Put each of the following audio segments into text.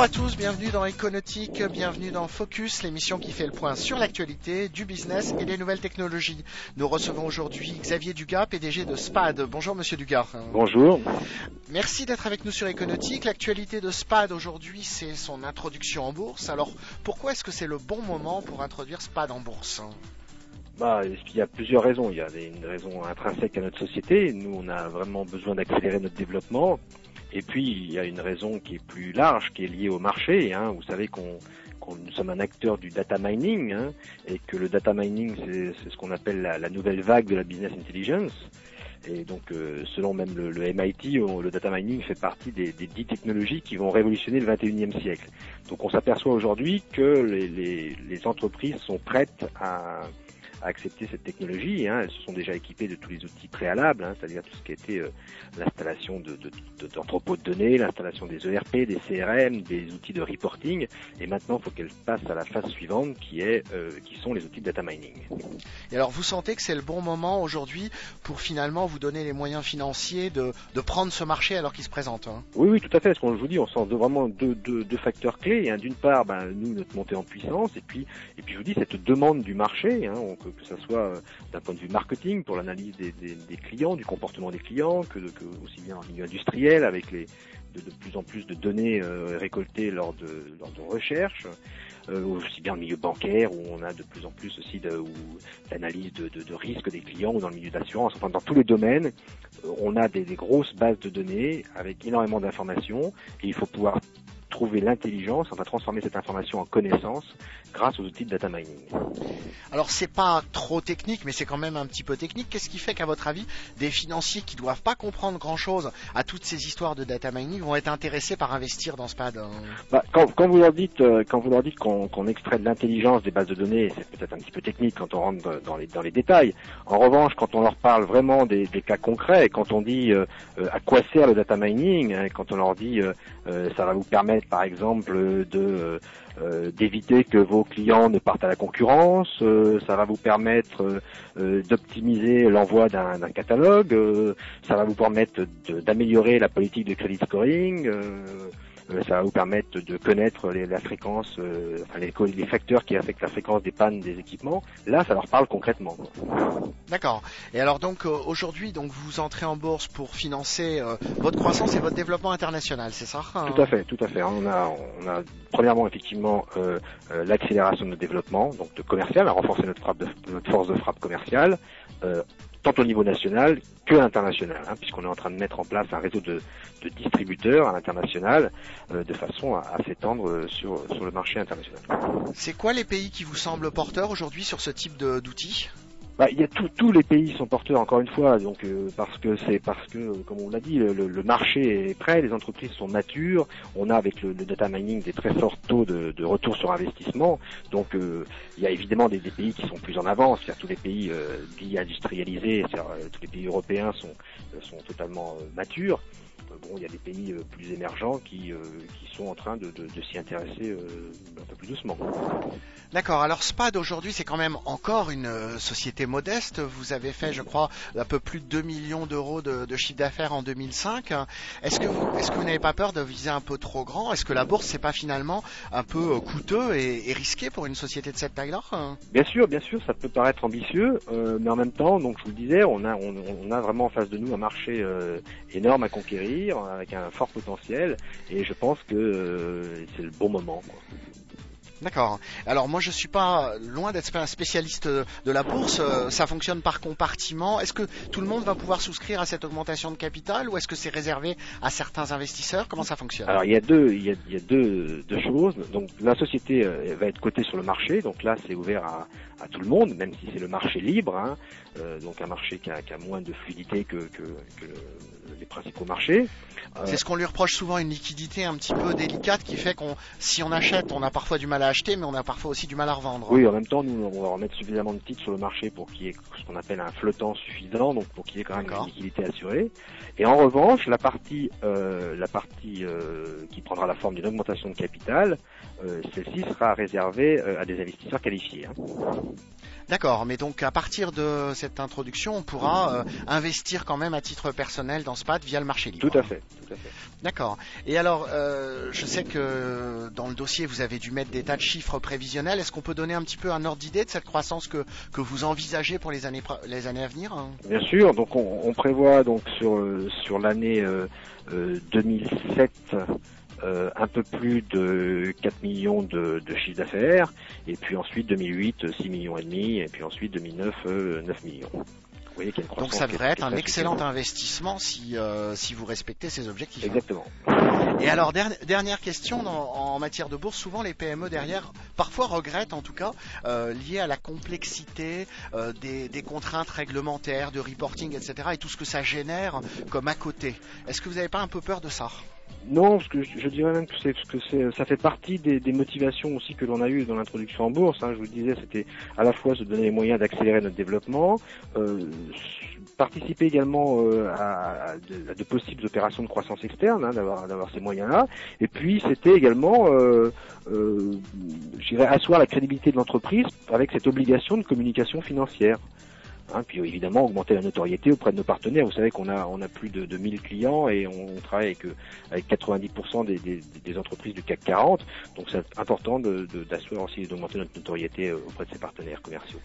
Bonjour à tous, bienvenue dans Econautique, bienvenue dans Focus, l'émission qui fait le point sur l'actualité, du business et des nouvelles technologies. Nous recevons aujourd'hui Xavier Dugas, PDG de SPAD. Bonjour Monsieur Dugas. Bonjour. Merci d'être avec nous sur Econautique. L'actualité de SPAD aujourd'hui, c'est son introduction en bourse. Alors pourquoi est-ce que c'est le bon moment pour introduire SPAD en bourse? Bah, il y a plusieurs raisons. Il y a une raison intrinsèque à notre société. Nous, on a vraiment besoin d'accélérer notre développement. Et puis, il y a une raison qui est plus large, qui est liée au marché. Hein. Vous savez qu'on nous sommes un acteur du data mining hein, et que le data mining, c'est ce qu'on appelle la, nouvelle vague de la business intelligence. Et donc, euh, selon même le, MIT, le data mining fait partie des, des dix technologies qui vont révolutionner le 21e siècle. Donc, on s'aperçoit aujourd'hui que les, les, les entreprises sont prêtes à à accepter cette technologie. Hein. Elles se sont déjà équipées de tous les outils préalables, hein, c'est-à-dire tout ce qui était euh, l'installation d'entrepôts de, de, données, l'installation des ERP, des CRM, des outils de reporting. Et maintenant, il faut qu'elles passent à la phase suivante, qui est, euh, qui sont les outils de data mining. Et alors, vous sentez que c'est le bon moment aujourd'hui pour finalement vous donner les moyens financiers de, de prendre ce marché alors qu'il se présente hein? Oui, oui, tout à fait. Ce qu'on vous dis, on sent vraiment deux, deux, deux facteurs clés. Hein. D'une part, ben, nous, notre montée en puissance, et puis, et puis je vous dis cette demande du marché. Hein, on, que ce soit euh, d'un point de vue marketing pour l'analyse des, clients, du comportement des clients, que, aussi bien en milieu industriel avec de, plus en plus de données euh, récoltées lors de, recherches, euh, aussi bien en milieu bancaire où on a de plus en plus aussi d'analyse de, risques des clients ou dans le milieu d'assurance. Enfin, dans tous les domaines, on a des, grosses bases de données avec énormément d'informations et il faut pouvoir trouver l'intelligence, va transformer cette information en connaissance grâce aux outils de data mining. Alors c'est pas trop technique, mais c'est quand même un petit peu technique. Qu'est-ce qui fait qu'à votre avis, des financiers qui doivent pas comprendre grand-chose à toutes ces histoires de data mining vont être intéressés par investir dans ce pad hein? Bah, quand, vous leur dites, euh, quand vous leur dites qu'on extrait de l'intelligence des bases de données, c'est peut-être un petit peu technique quand on rentre dans les, dans les détails. En revanche, quand on leur parle vraiment des, cas concrets, quand on dit euh, euh, à quoi sert le data mining, hein, quand on leur dit ça va vous permettre par exemple de euh, d'éviter que vos clients ne partent à la concurrence, euh, ça va vous permettre euh, d'optimiser l'envoi d'un catalogue, ça va vous permettre d'améliorer la politique de credit scoring, euh, ça va vous permettre de connaître les, la fréquence, euh, enfin les, les, facteurs qui affectent la fréquence des pannes des équipements. Là, ça leur parle concrètement. D'accord. Et alors donc euh, aujourd'hui, donc vous entrez en bourse pour financer votre croissance et votre développement international, c'est ça hein? Tout à fait, tout à fait. On a, on a premièrement effectivement l'accélération de notre développement, donc de commercial, à renforcer notre, frappe de, notre force de frappe commerciale tant au niveau national que international, hein, puisqu'on est en train de mettre en place un réseau de, distributeurs à l'international euh, de façon à, s'étendre euh, sur le marché international. C'est quoi les pays qui vous semblent porteurs aujourd'hui sur ce type d'outils? Bah, il y a tous les pays sont porteurs encore une fois, donc euh, parce que c'est parce que, comme on l'a dit, le, marché est prêt, les entreprises sont matures, on a avec le, data mining des très forts taux de, retour sur investissement, donc euh, il y a évidemment des, pays qui sont plus en avance, cest tous les pays euh, dits industrialisés, tous les pays européens sont totalement matures. Bon, il y a des pays plus émergents qui, qui sont en train de, de, de s'y intéresser un peu plus doucement. D'accord. Alors SPAD aujourd'hui, c'est quand même encore une euh, société modeste. Vous avez fait, je crois, un peu plus de 2 millions d'euros de, de, chiffre d'affaires en 2005. Est-ce que vous, est-ce que vous n'avez pas peur de viser un peu trop grand? Est-ce que la bourse, c'est pas finalement un peu euh, coûteux et, et, risqué pour une société de cette taille-là? Bien sûr, bien sûr, ça peut paraître ambitieux, euh, mais en même temps, donc je vous le disais, on a, on, on a vraiment en face de nous un marché euh, énorme à conquérir, avec un fort potentiel, et je pense que euh, c'est le bon moment. D'accord. Alors moi je suis pas loin d'être un spécialiste de la bourse. Euh, ça fonctionne par compartiment. Est-ce que tout le monde va pouvoir souscrire à cette augmentation de capital ou est-ce que c'est réservé à certains investisseurs? Comment ça fonctionne? Alors il y a deux, il y a, il y a deux, deux, choses. Donc la société euh, va être cotée sur le marché. Donc là c'est ouvert à, à, tout le monde, même si c'est le marché libre. Hein. Euh, donc un marché qui a, qui a, moins de fluidité que, que, que les principaux marchés. C'est ce qu'on lui reproche souvent, une liquidité un petit peu délicate qui fait qu'on, si on achète, on a parfois du mal à acheter, mais on a parfois aussi du mal à revendre. Oui, en même temps, nous, on va remettre suffisamment de titres sur le marché pour qu'il y ait ce qu'on appelle un flottant suffisant, donc pour qu'il y ait quand même une liquidité assurée. Et en revanche, la partie, euh, la partie euh, qui prendra la forme d'une augmentation de capital, euh, celle-ci sera réservée euh, à des investisseurs qualifiés. Hein. D'accord, mais donc à partir de cette introduction, on pourra euh, investir quand même à titre personnel dans SPAT via le marché libre. Tout à fait, tout à fait. D'accord. Et alors, euh, je sais que dans le dossier, vous avez dû mettre des tas de chiffres prévisionnels. Est-ce qu'on peut donner un petit peu un ordre d'idée de cette croissance que, que vous envisagez pour les années, les années à venir hein? Bien sûr. Donc, on, on prévoit donc sur euh, sur l'année euh, 2007 euh, un peu plus de 4 millions de, de chiffre d'affaires, et puis ensuite 2008 6 millions et demi, et puis ensuite 2009 9 millions. Vous voyez qu'il y a une Donc ça devrait être un excellent investissement si, euh, si vous respectez ces objectifs. Exactement. Et alors dernière question en matière de bourse, souvent les PME derrière parfois regrettent en tout cas euh, liées à la complexité euh, des, des, contraintes réglementaires, de reporting, etc. et tout ce que ça génère comme à côté. Est-ce que vous n'avez pas un peu peur de ça? Non, parce que je, dirais même que c'est que c'est ça fait partie des, motivations aussi que l'on a eues dans l'introduction en bourse. Hein. Je vous disais, c'était à la fois se donner les moyens d'accélérer notre développement, euh, participer également euh, à, de, à, de, possibles opérations de croissance externe, hein, d'avoir d'avoir ces moyens-là. Et puis c'était également, euh, euh, asseoir la crédibilité de l'entreprise avec cette obligation de communication financière. Hein, puis évidemment augmenter la notoriété auprès de nos partenaires. Vous savez qu'on a on a plus de, de 1000 clients et on travaille avec, euh, avec 90% des, des, des, entreprises du CAC 40. Donc c'est important d'assurer de, aussi d'augmenter notre notoriété euh, auprès de ces partenaires commerciaux.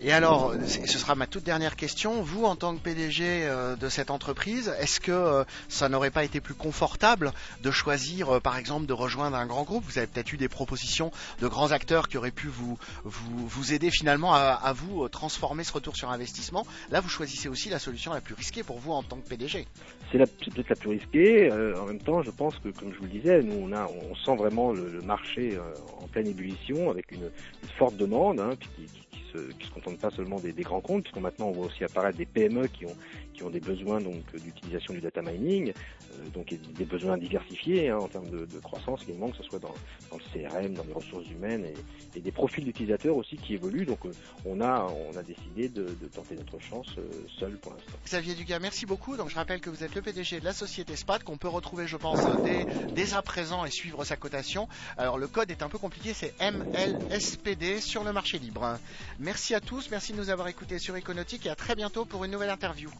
Et alors, ce sera ma toute dernière question. Vous, en tant que PDG euh, de cette entreprise, est-ce que euh, ça n'aurait pas été plus confortable de choisir, euh, par exemple, de rejoindre un grand groupe? Vous avez peut-être eu des propositions de grands acteurs qui auraient pu vous, vous, vous aider finalement à, à, vous transformer ce retour sur investissement. Là, vous choisissez aussi la solution la plus risquée pour vous en tant que PDG. C'est peut-être la plus risquée. en même temps, je pense que, comme je vous le disais, nous, on, a, on sent vraiment le, marché en pleine ébullition avec une, forte demande hein, qui, qui se contentent pas seulement des, grands comptes, puisqu'on maintenant on voit aussi apparaître des PME qui ont qui ont des besoins donc d'utilisation du data mining, euh, donc des besoins diversifiés hein, en termes de, de, croissance également, que ce soit dans, dans, le CRM, dans les ressources humaines et, des profils d'utilisateurs aussi qui évoluent. Donc euh, on a on a décidé de, de tenter notre chance euh, seul pour l'instant. Xavier Dugas, merci beaucoup. Donc je rappelle que vous êtes le PDG de la société SPAT qu'on peut retrouver, je pense, dès, dès à présent et suivre sa cotation. Alors le code est un peu compliqué, c'est MLSPD sur le marché libre. Merci à tous, merci de nous avoir écoutés sur Econautique et à très bientôt pour une nouvelle interview.